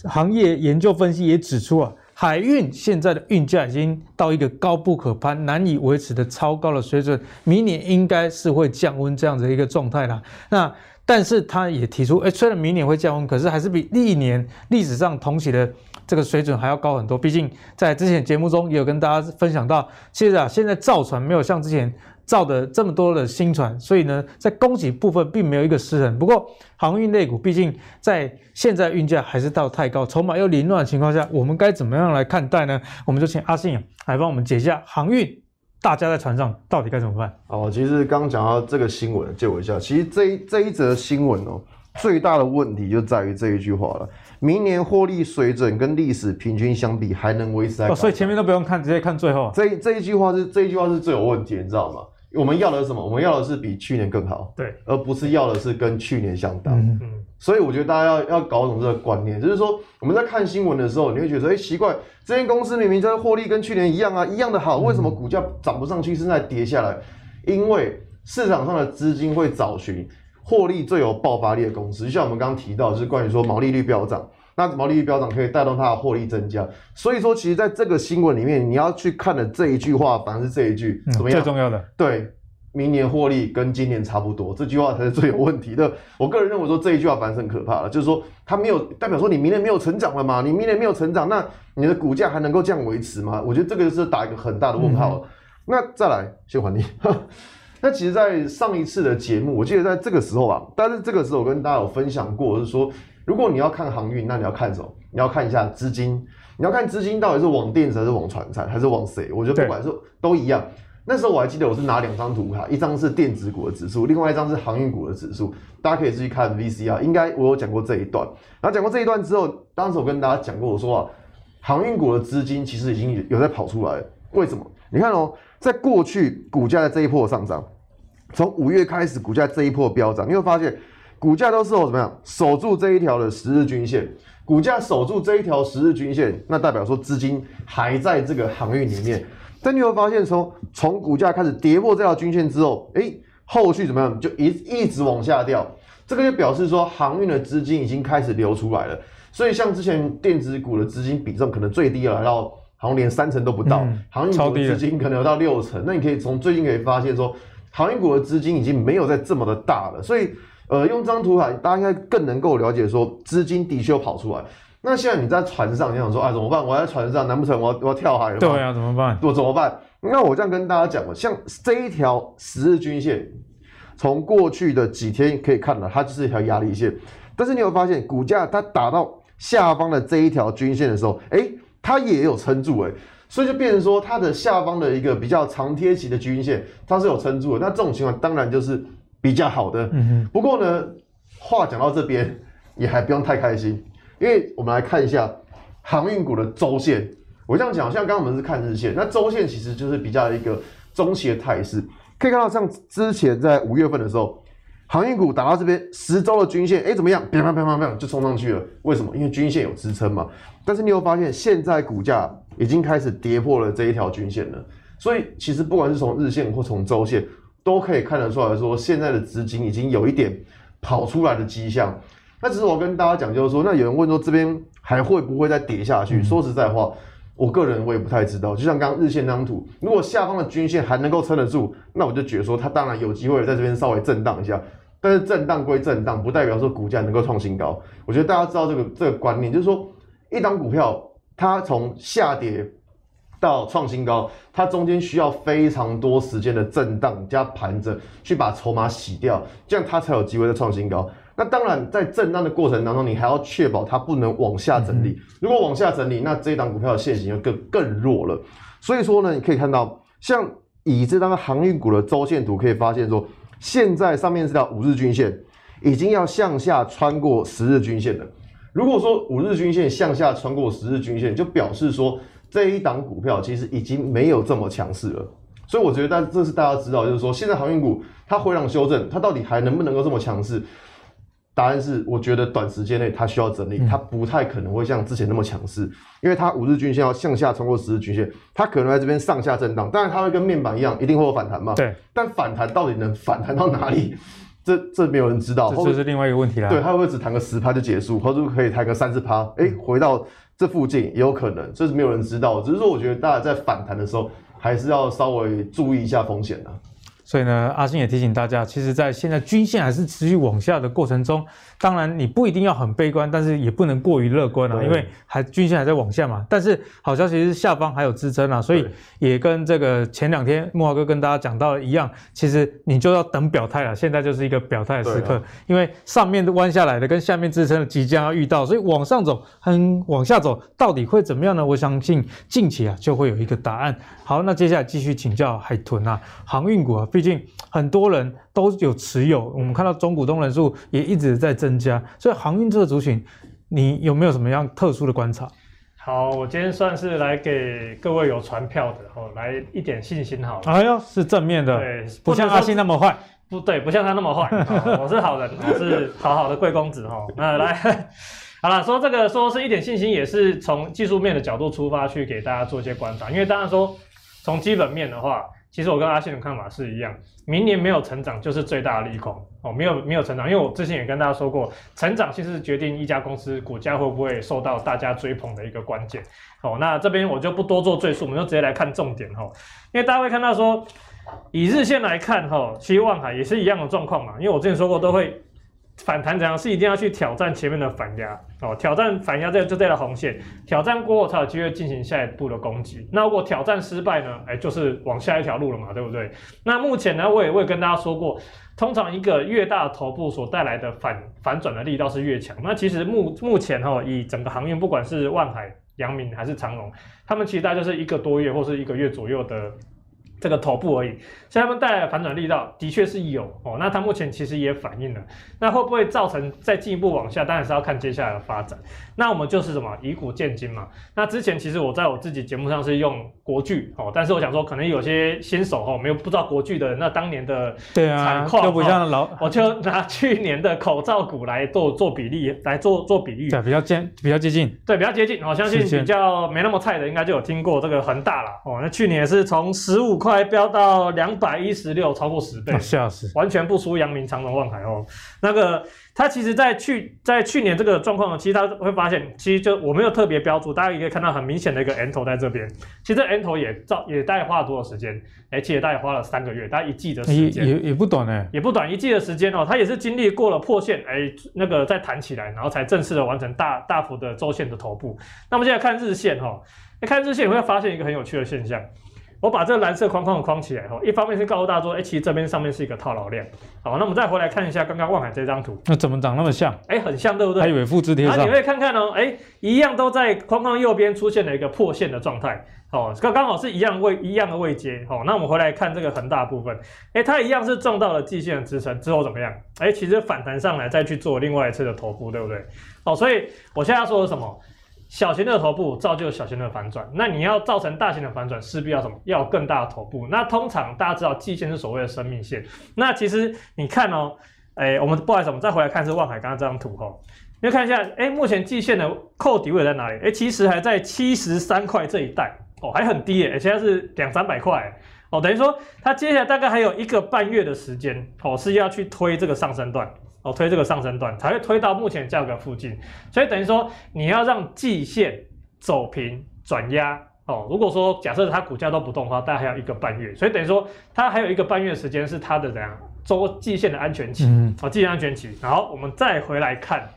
A: 行业研究分析也指出啊，海运现在的运价已经到一个高不可攀、难以维持的超高的水准，明年应该是会降温这样的一个状态啦。那。但是他也提出，诶，虽然明年会降温，可是还是比历年历史上同期的这个水准还要高很多。毕竟在之前节目中也有跟大家分享到，其实啊，现在造船没有像之前造的这么多的新船，所以呢，在供给部分并没有一个失衡。不过航运类股毕竟在现在运价还是到太高，筹码又凌乱的情况下，我们该怎么样来看待呢？我们就请阿信来帮我们解一下航运。大家在船上到底该怎么办？
C: 哦，其实刚刚讲到这个新闻，借我一下。其实这一这一则新闻哦，最大的问题就在于这一句话了：明年获利水准跟历史平均相比，还能维持在？
A: 哦，所以前面都不用看，直接看最后。
C: 这这一句话是这一句话是最有问题，你知道吗？我们要的是什么？我们要的是比去年更好，
B: 对，
C: 而不是要的是跟去年相当。
A: 嗯
B: 嗯。
C: 所以我觉得大家要要搞懂这个观念，就是说我们在看新闻的时候，你会觉得哎奇怪，这间公司明明在获利跟去年一样啊，一样的好，为什么股价涨不上去，现在跌下来？因为市场上的资金会找寻获利最有爆发力的公司，就像我们刚刚提到，就是关于说毛利率飙涨，那毛利率飙涨可以带动它的获利增加。所以说，其实在这个新闻里面，你要去看的这一句话，反而是这一句怎么样？
A: 最重要的，
C: 对。明年获利跟今年差不多，这句话才是最有问题的。我个人认为说，这一句话反而是很可怕的，就是说它没有代表说你明年没有成长了嘛？你明年没有成长，那你的股价还能够这样维持吗？我觉得这个是打一个很大的问号。嗯、那再来，谢还你。那其实，在上一次的节目，我记得在这个时候吧，但是这个时候我跟大家有分享过，就是说，如果你要看航运，那你要看什么？你要看一下资金，你要看资金到底是往电子还是往船产还是往谁？我觉得不管是都一样。那时候我还记得我是拿两张图卡，一张是电子股的指数，另外一张是航运股的指数。大家可以自己看 VCR，应该我有讲过这一段。然后讲过这一段之后，当时我跟大家讲过，我说啊，航运股的资金其实已经有在跑出来了。为什么？你看哦，在过去股价的这一波上涨，从五月开始股价这一波飙涨，你会发现股价都是我怎么样守住这一条的十日均线。股价守住这一条十日均线，那代表说资金还在这个航运里面。但你会发现从，从从股价开始跌破这条均线之后，哎、欸，后续怎么样？就一一直往下掉，这个就表示说航运的资金已经开始流出来了。所以像之前电子股的资金比重可能最低了，来到好像连三成都不到，嗯、航运股的资金可能有到六成。那你可以从最近可以发现说，航运股的资金已经没有在这么的大了。所以，呃，用这张图卡，大家应该更能够了解说，资金的确跑出来。那现在你在船上，你想说，哎，怎么办？我在船上，难不成我要我要跳海了吗？
A: 对啊，怎么办？
C: 我怎么办？那我这样跟大家讲，像这一条十日均线，从过去的几天可以看到，它就是一条压力线。但是你有发现，股价它打到下方的这一条均线的时候，哎，它也有撑住，哎，所以就变成说，它的下方的一个比较长贴期的均线，它是有撑住的。那这种情况当然就是比较好的。嗯哼。不过呢，话讲到这边，也还不用太开心。因为我们来看一下航运股的周线，我这样讲，像刚刚我们是看日线，那周线其实就是比较一个中期的态势。可以看到，像之前在五月份的时候，航运股打到这边十周的均线，哎，怎么样？啪啪啪啪啪就冲上去了。为什么？因为均线有支撑嘛。但是你有发现，现在股价已经开始跌破了这一条均线了。所以其实不管是从日线或从周线，都可以看得出来说，现在的资金已经有一点跑出来的迹象。那只是我跟大家讲，就是说，那有人问说这边还会不会再跌下去？说实在话，我个人我也不太知道。就像刚刚日线那张图，如果下方的均线还能够撑得住，那我就觉得说它当然有机会在这边稍微震荡一下。但是震荡归震荡，不代表说股价能够创新高。我觉得大家知道这个这个观念，就是说一档股票它从下跌到创新高，它中间需要非常多时间的震荡加盘整，去把筹码洗掉，这样它才有机会再创新高。那当然，在震荡的过程当中，你还要确保它不能往下整理。如果往下整理，那这一档股票的线型就更更弱了。所以说呢，你可以看到，像以这张航运股的周线图，可以发现说。现在上面这条五日均线已经要向下穿过十日均线了。如果说五日均线向下穿过十日均线，就表示说这一档股票其实已经没有这么强势了。所以我觉得，但这是大家知道，就是说现在航运股它回档修正，它到底还能不能够这么强势？答案是，我觉得短时间内它需要整理，它不太可能会像之前那么强势，因为它五日均线要向下穿过十日均线，它可能在这边上下震荡，当然它会跟面板一样，一定会有反弹嘛。
A: 对。
C: 但反弹到底能反弹到哪里？这这没有人知道。
A: 这就是另外一个问题啦。
C: 对，他会不会只弹个十趴就结束，或者可以弹个三十趴？哎，回到这附近也有可能，这是没有人知道。只是说，我觉得大家在反弹的时候，还是要稍微注意一下风险的。
A: 所以呢，阿信也提醒大家，其实，在现在均线还是持续往下的过程中，当然你不一定要很悲观，但是也不能过于乐观啊，因为还均线还在往下嘛。但是好消息是下方还有支撑啊，所以也跟这个前两天木华哥跟大家讲到的一样，其实你就要等表态了。现在就是一个表态的时刻，因为上面弯下来的跟下面支撑的即将要遇到，所以往上走和往下走到底会怎么样呢？我相信近期啊就会有一个答案。好，那接下来继续请教海豚啊，航运股啊，毕竟很多人都有持有，我们看到中股东人数也一直在增加，所以航运这个族群，你有没有什么样特殊的观察？
B: 好，我今天算是来给各位有传票的哦，来一点信心好了。
A: 哎呦，是正面的，
B: 对，
A: 不像阿信那么坏，
B: 不对，不像他那么坏，我是好人，我是好好的贵公子哈。那来。好了，说这个说是一点信心，也是从技术面的角度出发去给大家做一些观察。因为当然说从基本面的话，其实我跟阿信的看法是一样，明年没有成长就是最大的利空哦，没有没有成长，因为我之前也跟大家说过，成长其实是决定一家公司股价会不会受到大家追捧的一个关键。哦，那这边我就不多做赘述，我们就直接来看重点哈。因为大家会看到说，以日线来看哈，其实万海也是一样的状况嘛，因为我之前说过都会。反弹怎样是一定要去挑战前面的反压哦，挑战反压这就这条红线，挑战过后才有机会进行下一步的攻击。那如果挑战失败呢？哎，就是往下一条路了嘛，对不对？那目前呢，我也会跟大家说过，通常一个越大的头部所带来的反反转的力道是越强。那其实目目前哈、哦，以整个航运，不管是万海、阳明还是长荣，他们其实大概就是一个多月或是一个月左右的。这个头部而已，所以他们带来的反转力道的确是有哦。那它目前其实也反映了，那会不会造成再进一步往下？当然是要看接下来的发展。那我们就是什么以古鉴今嘛。那之前其实我在我自己节目上是用国剧哦，但是我想说可能有些新手哦没有不知道国剧的那当年的
A: 对啊，就不像老，
B: 我就拿去年的口罩股来做做比例来做做比喻，
A: 对，比较接比较接近，
B: 对，比较接近。我相信比较没那么菜的应该就有听过这个恒大了哦。那去年也是从十五块。还飙到两百一十六，超过十倍，
A: 吓死！
B: 完全不输阳明、长荣、万海哦。那个，它其实，在去在去年这个状况，其实它会发现，其实就我没有特别标注，大家也可以看到很明显的一个 N 头在这边。其实 N 头也造也大概花了多少时间？而且大概花了三个月，大概一季的时间，
A: 也也不短哎，
B: 也不短，一季的时间哦。它也是经历过了破线，哎，那个再弹起来，然后才正式的完成大大幅的周线的头部。那么现在看日线哈，你看日线你会发现一个很有趣的现象。我把这个蓝色框框框起来哈，一方面是告诉大家说，哎，其实这边上面是一个套牢量。好，那我们再回来看一下刚刚望海这张图，
A: 那怎么长那么像？
B: 哎，很像，对不对？
A: 还以为复制贴上。
B: 那你会看看哦，哎，一样都在框框右边出现了一个破线的状态。哦，刚刚好是一样位一样的位阶。好，那我们回来看这个恒大部分，哎，它一样是撞到了季线的支撑之后怎么样？哎，其实反弹上来再去做另外一次的头部，对不对？好，所以我现在要说的什么？小型的头部造就小型的反转，那你要造成大型的反转，势必要什么？要更大的头部。那通常大家知道季线是所谓的生命线。那其实你看哦，哎，我们不好意思，我们再回来看是万海刚刚这张图哈，你看一下，哎，目前季线的扣底位在哪里？哎，其实还在七十三块这一带哦，还很低诶，现在是两三百块哦，等于说它接下来大概还有一个半月的时间哦，是要去推这个上升段。哦，推这个上升段才会推到目前价格附近，所以等于说你要让季线走平转压哦。如果说假设它股价都不动的话，大概还有一个半月，所以等于说它还有一个半月的时间是它的怎样周季线的安全期
A: 嗯
B: 哦，季线安全期。然后我们再回来看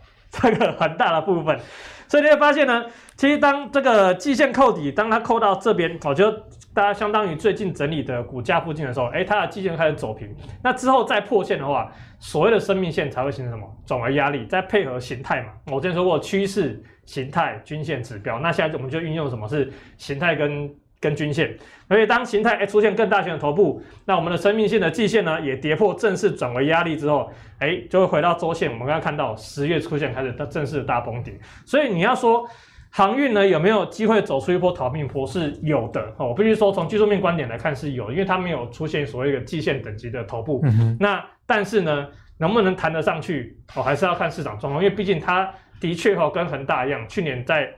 B: 这个很大的部分，所以你会发现呢，其实当这个季线扣底，当它扣到这边，我觉得大家相当于最近整理的股价附近的时候，哎，它的季线开始走平，那之后再破线的话，所谓的生命线才会形成什么？转为压力，再配合形态嘛。我之前说过趋势、形态、均线指标，那现在我们就运用什么？是形态跟跟均线。所以当形态哎出现更大型的头部，那我们的生命线的季线呢也跌破，正式转为压力之后，哎就会回到周线。我们刚刚看到十月出现开始正式的大崩跌，所以你要说。航运呢有没有机会走出一波逃命波？是有的哦。我必须说，从技术面观点来看是有，因为它没有出现所谓的季线等级的头部。
A: 嗯、
B: 那但是呢，能不能弹得上去哦，还是要看市场状况。因为毕竟它的确哈跟恒大一样，去年在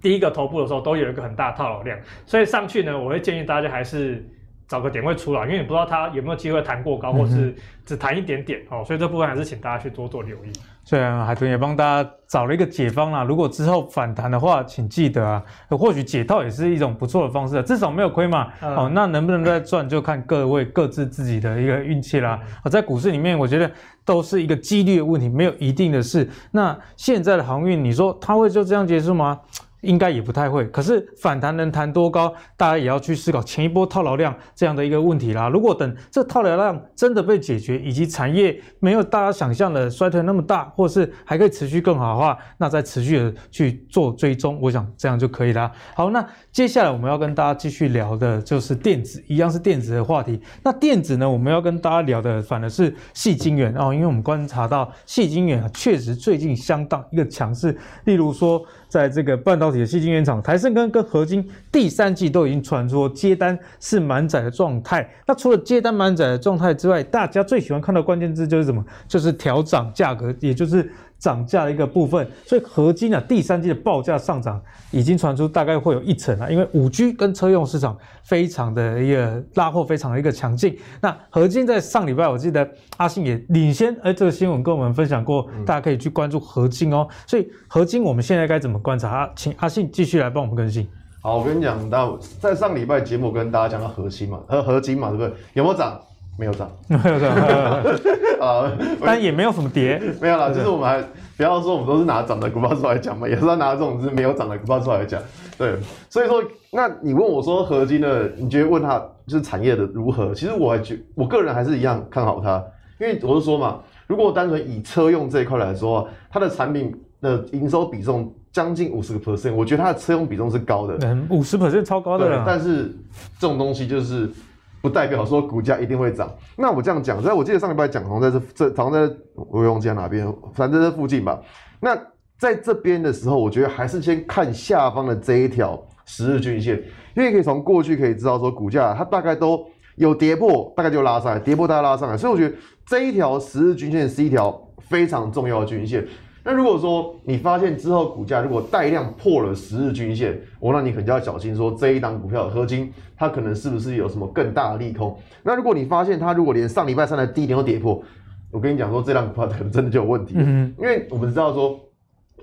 B: 第一个头部的时候都有一个很大套牢量，所以上去呢，我会建议大家还是找个点位出来，因为你不知道它有没有机会弹过高，或是只弹一点点哦。所以这部分还是请大家去多做留意。
A: 虽然海豚也帮大家找了一个解方啦，如果之后反弹的话，请记得啊，或许解套也是一种不错的方式，至少没有亏嘛。嗯、哦，那能不能再赚，就看各位各自自己的一个运气啦。哦，在股市里面，我觉得都是一个几率的问题，没有一定的事。那现在的航运，你说它会就这样结束吗？应该也不太会，可是反弹能弹多高，大家也要去思考前一波套牢量这样的一个问题啦。如果等这套牢量真的被解决，以及产业没有大家想象的衰退那么大，或是还可以持续更好的话，那再持续的去做追踪，我想这样就可以啦。好，那接下来我们要跟大家继续聊的就是电子，一样是电子的话题。那电子呢，我们要跟大家聊的反而是矽晶圆哦，因为我们观察到矽晶圆，确实最近相当一个强势，例如说。在这个半导体的细晶原厂，台盛跟跟合金第三季都已经传出接单是满载的状态。那除了接单满载的状态之外，大家最喜欢看到关键字就是什么？就是调涨价格，也就是。涨价的一个部分，所以合金啊，第三季的报价上涨已经传出大概会有一成啊，因为五 G 跟车用市场非常的一个拉货，非常的一个强劲。那合金在上礼拜，我记得阿信也领先，哎，这个新闻跟我们分享过，大家可以去关注合金哦。所以合金我们现在该怎么观察？啊，请阿信继续来帮我们更新。
C: 好，我跟你讲，到在上礼拜节目跟大家讲到合金嘛，和合金嘛，对不对？有没有涨？没有涨，没有涨
A: 啊，但也没有什么跌，
C: 没有啦。就是我们还不要说我们都是拿涨的股票出来讲嘛，也是要拿这种是没有涨的股票出来讲。对，所以说，那你问我说合金的，你觉得问他就是产业的如何？其实我还觉我个人还是一样看好它，因为我是说嘛，如果单纯以车用这一块来说，它的产品的营收比重将近五十个 percent，我觉得它的车用比重是高的，
A: 嗯，五十 percent 超高的了。
C: 但是这种东西就是。不代表说股价一定会涨。那我这样讲，在我记得上礼拜讲，好像在这这，好像在我忘记在哪边，反正在附近吧。那在这边的时候，我觉得还是先看下方的这一条十日均线，因为可以从过去可以知道说，股价它大概都有跌破，大概就拉上来，跌破大概拉上来。所以我觉得这一条十日均线是一条非常重要的均线。那如果说你发现之后股价如果带量破了十日均线，我那你可能就要小心说这一档股票的合金，它可能是不是有什么更大的利空？那如果你发现它如果连上礼拜三的低点都跌破，我跟你讲说这档股票可能真的就有问题。嗯，因为我们知道说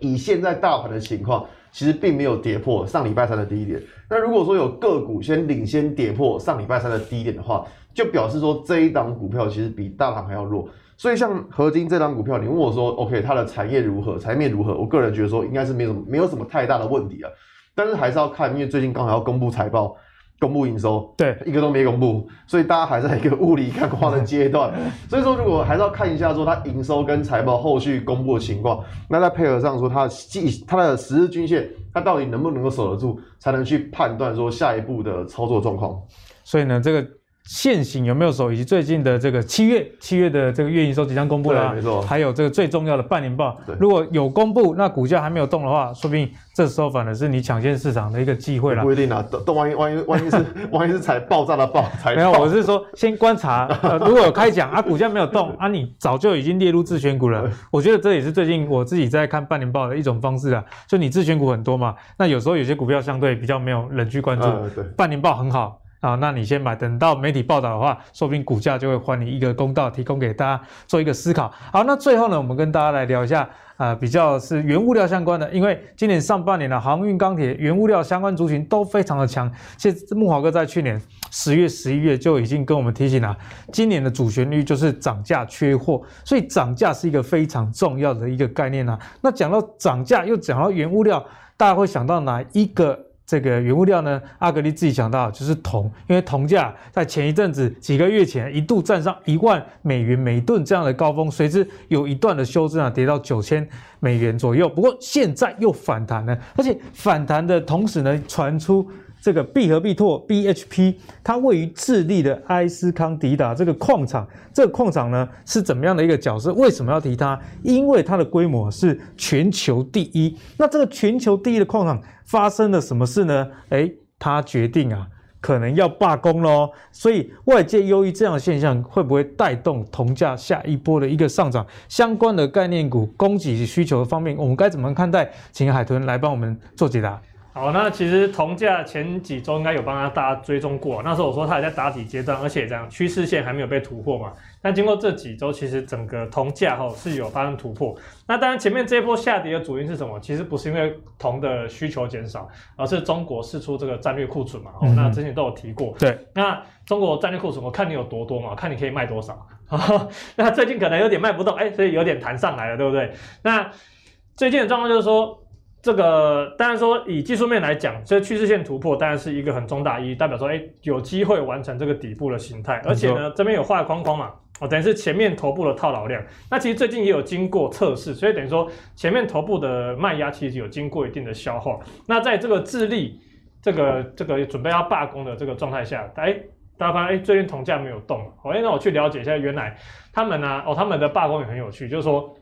C: 以现在大盘的情况，其实并没有跌破上礼拜三的低点。那如果说有个股先领先跌破上礼拜三的低点的话，就表示说这一档股票其实比大盘还要弱。所以像合金这张股票，你问我说，OK，它的产业如何，产业面如何？我个人觉得说，应该是没什么没有什么太大的问题啊。但是还是要看，因为最近刚好要公布财报、公布营收，
A: 对，
C: 一个都没公布，所以大家还在一个雾里看花的阶段。所以说，如果还是要看一下说它营收跟财报后续公布的情况，那再配合上说它的季它的十日均线，它到底能不能够守得住，才能去判断说下一步的操作状况。
A: 所以呢，这个。现行有没有收？以及最近的这个七月，七月的这个月营收即将公布了，
C: 没错。
A: 还有这个最重要的半年报，如果有公布，那股价还没有动的话，说不定这时候反而是你抢先市场的一个机会了。
C: 不一定啊，动动万一万一万一是 万一是踩爆炸的爆才。
A: 没有，我是说先观察，呃，如果有开奖啊，股价没有动啊，你早就已经列入自选股了。我觉得这也是最近我自己在看半年报的一种方式啊，就你自选股很多嘛，那有时候有些股票相对比较没有人去关注，
C: 呃、对，
A: 半年报很好。啊，那你先买，等到媒体报道的话，说不定股价就会还你一个公道，提供给大家做一个思考。好，那最后呢，我们跟大家来聊一下。呃，比较是原物料相关的，因为今年上半年的航运、钢铁、原物料相关族群都非常的强。其实木华哥在去年十月、十一月就已经跟我们提醒了，今年的主旋律就是涨价缺货，所以涨价是一个非常重要的一个概念啊。那讲到涨价，又讲到原物料，大家会想到哪一个？这个原物料呢，阿格力自己讲到就是铜，因为铜价在前一阵子几个月前一度站上一万美元每吨这样的高峰，随之有一段的修正啊，跌到九千美元左右。不过现在又反弹了，而且反弹的同时呢，传出。这个必和必拓 BHP，它位于智利的埃斯康迪达这个矿场，这个矿场呢是怎么样的一个角色？为什么要提它？因为它的规模是全球第一。那这个全球第一的矿场发生了什么事呢？哎，它决定啊，可能要罢工喽。所以外界忧于这样的现象会不会带动铜价下一波的一个上涨？相关的概念股供给需求方面，我们该怎么看待？请海豚来帮我们做解答。
B: 好，那其实铜价前几周应该有帮他大家追踪过，那时候我说它还在打底阶段，而且这样趋势线还没有被突破嘛。但经过这几周，其实整个铜价哈是有发生突破。那当然前面这一波下跌的主因是什么？其实不是因为铜的需求减少，而是中国释出这个战略库存嘛。哦、嗯，那之前都有提过。
A: 对，
B: 那中国战略库存，我看你有多多嘛，我看你可以卖多少。那最近可能有点卖不动，哎，所以有点弹上来了，对不对？那最近的状况就是说。这个当然说以技术面来讲，这趋势线突破当然是一个很重大意义，代表说，哎，有机会完成这个底部的形态，而且呢，这边有画框框嘛，哦，等于是前面头部的套牢量。那其实最近也有经过测试，所以等于说前面头部的卖压其实有经过一定的消化。那在这个智利这个这个准备要罢工的这个状态下，哎，大家发现哎，最近铜价没有动，哎，那我去了解一下，原来他们呢、啊，哦，他们的罢工也很有趣，就是说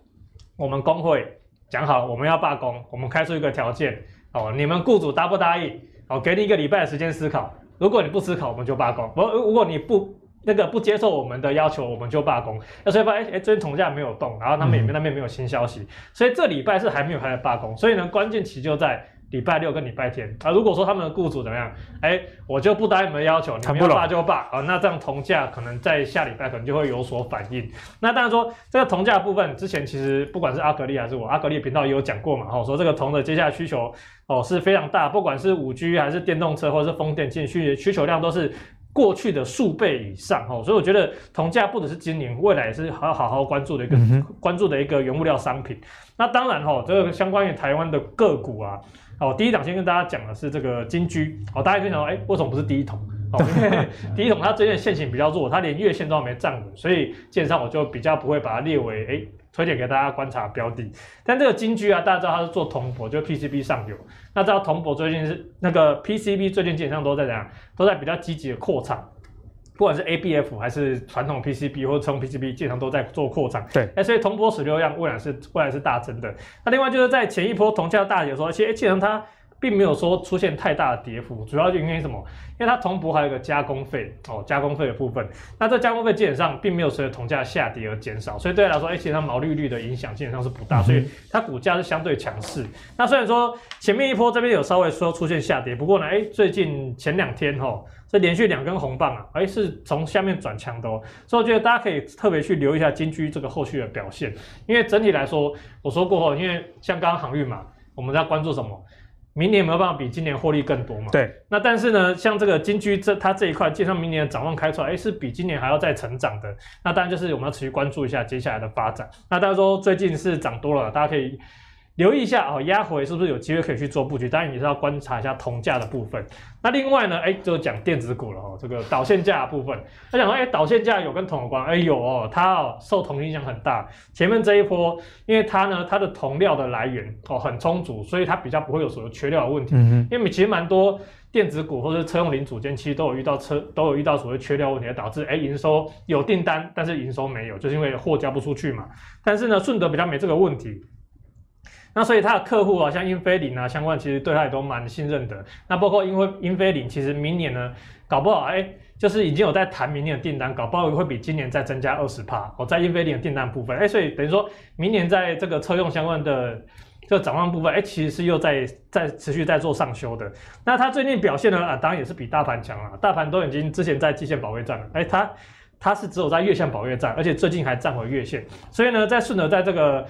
B: 我们工会。讲好我们要罢工，我们开出一个条件哦，你们雇主答不答应？哦，给你一个礼拜的时间思考。如果你不思考，我们就罢工。不，如果你不那个不接受我们的要求，我们就罢工。那所以发现，哎，最近铜价没有动，然后他们也没那边没有新消息，所以这礼拜是还没有开始罢工。所以呢，关键期就在。礼拜六跟礼拜天啊，如果说他们的雇主怎么样，哎，我就不答应你们的要求，你们要罢就罢啊，那这样铜价可能在下礼拜可能就会有所反应。那当然说这个铜价部分，之前其实不管是阿格力还是我阿格力频道也有讲过嘛，哈，说这个铜的接下来需求哦是非常大，不管是五 G 还是电动车或者是风电，进需需求量都是过去的数倍以上哦，所以我觉得铜价不只是今年，未来也是好好好关注的一个、嗯、关注的一个原物料商品。那当然哈，这个相关于台湾的个股啊。哦，第一档先跟大家讲的是这个金居。哦，大家可以想到，哎，为什么不是第一桶？哦，因为第一桶它最近线型比较弱，它连月线都还没站稳，所以基本上我就比较不会把它列为哎推荐给大家观察标的。但这个金居啊，大家知道它是做铜箔，就 PCB 上游。那知道铜箔最近是那个 PCB 最近基本上都在怎样？都在比较积极的扩产。不管是 ABF 还是传统 PCB 或者车用 PCB，基本上都在做扩张。
A: 对，
B: 哎，所以铜箔十六量未来是未来是大增的。那另外就是在前一波铜价大跌的时候，其实基本上它并没有说出现太大的跌幅，主要就因为什么？因为它铜箔还有一个加工费哦，加工费的部分。那这加工费基本上并没有随着铜价下跌而减少，所以对他来说，哎，其实它毛利率的影响基本上是不大，所以它股价是相对强势。那虽然说前面一波这边有稍微说出现下跌，不过呢，哎，最近前两天哈。这连续两根红棒啊，哎，是从下面转强的哦，所以我觉得大家可以特别去留意一下金居这个后续的表现，因为整体来说，我说过后，因为像刚刚航运嘛，我们在关注什么？明年有没有办法比今年获利更多嘛？
A: 对。
B: 那但是呢，像这个金居这它这一块，基本上明年的展望开出来，哎，是比今年还要再成长的。那当然就是我们要持续关注一下接下来的发展。那大家说最近是涨多了，大家可以。留意一下哦，压回是不是有机会可以去做布局？当然也是要观察一下铜价的部分。那另外呢，哎，就讲电子股了哦，这个导线架的部分。他讲说，哎，导线架有跟铜有关？哎，有哦，它哦受铜影响很大。前面这一波，因为它呢，它的铜料的来源哦很充足，所以它比较不会有所谓缺料的问题。嗯、因为其实蛮多电子股或者车用零组件，其实都有遇到车都有遇到所谓缺料问题，导致哎营收有订单，但是营收没有，就是因为货交不出去嘛。但是呢，顺德比较没这个问题。那所以他的客户啊，像英飞凌啊，相关其实对他也都蛮信任的。那包括因为英飞凌，其实明年呢，搞不好哎、就是已经有在谈明年的订单，搞不好会比今年再增加二十趴。哦，在英飞凌的订单部分，哎、所以等于说明年在这个车用相关的就展望部分，哎，其实是又在在持续在做上修的。那它最近表现呢啊，当然也是比大盘强了。大盘都已经之前在季线保卫战了，哎，它它是只有在月线保卫战，而且最近还站回月线。所以呢，在顺德在这个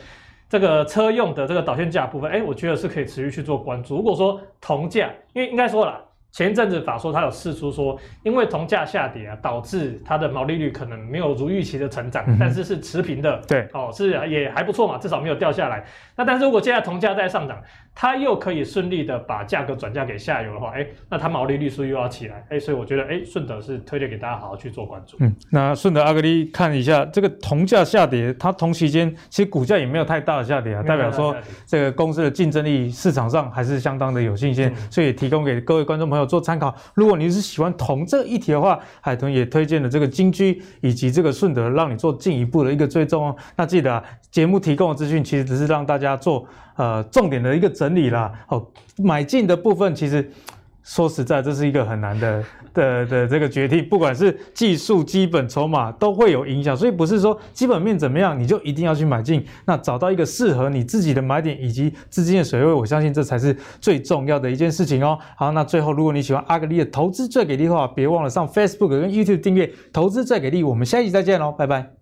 B: 这个车用的这个导线架部分，哎，我觉得是可以持续去做关注。如果说铜价，因为应该说了。前一阵子法说他有试出说，因为铜价下跌啊，导致它的毛利率可能没有如预期的成长，嗯、但是是持平的，
A: 对，
B: 哦，是也还不错嘛，至少没有掉下来。那但是如果现在铜价在上涨，它又可以顺利的把价格转嫁给下游的话，哎，那它毛利率是又要起来？哎，所以我觉得，哎，顺德是推荐给大家好好去做关注。
A: 嗯，那顺德阿格力看一下这个铜价下跌，它同期间其实股价也没有太大的下跌啊，代表说这个公司的竞争力市场上还是相当的有信心，嗯、所以提供给各位观众朋友做参考。如果你是喜欢铜这个议题的话，海豚也推荐了这个金居以及这个顺德，让你做进一步的一个追踪哦。那记得啊，节目提供的资讯其实只是让大家做呃重点的一个整理啦。哦，买进的部分其实。说实在，这是一个很难的 的的这个决定，不管是技术、基本、筹码都会有影响，所以不是说基本面怎么样你就一定要去买进。那找到一个适合你自己的买点以及资金的水位，我相信这才是最重要的一件事情哦。好，那最后如果你喜欢阿格力的投资最给力的话，别忘了上 Facebook 跟 YouTube 订阅“投资最给力”。我们下一集再见喽，拜拜。